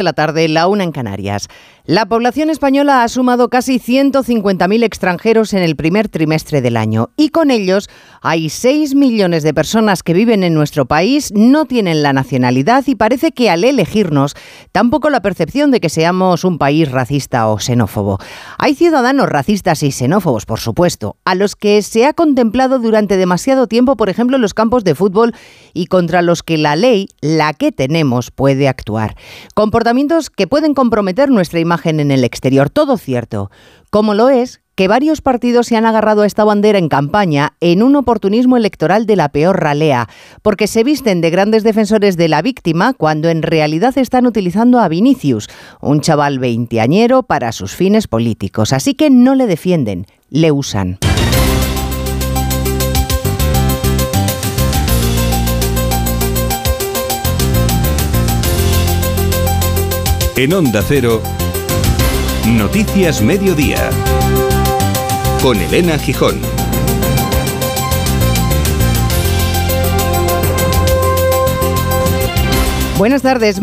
de la tarde, la una en Canarias. La población española ha sumado casi 150.000 extranjeros en el primer trimestre del año y con ellos hay 6 millones de personas que viven en nuestro país, no tienen la nacionalidad y parece que al elegirnos tampoco la percepción de que seamos un país racista o xenófobo. Hay ciudadanos racistas y xenófobos, por supuesto, a los que se ha contemplado durante demasiado tiempo, por ejemplo, en los campos de fútbol y contra los que la ley, la que tenemos, puede actuar que pueden comprometer nuestra en el exterior. Todo cierto. Como lo es que varios partidos se han agarrado a esta bandera en campaña en un oportunismo electoral de la peor ralea, porque se visten de grandes defensores de la víctima cuando en realidad están utilizando a Vinicius, un chaval veinteañero, para sus fines políticos. Así que no le defienden, le usan. En Onda Cero, Noticias Mediodía, con Elena Gijón. Buenas tardes.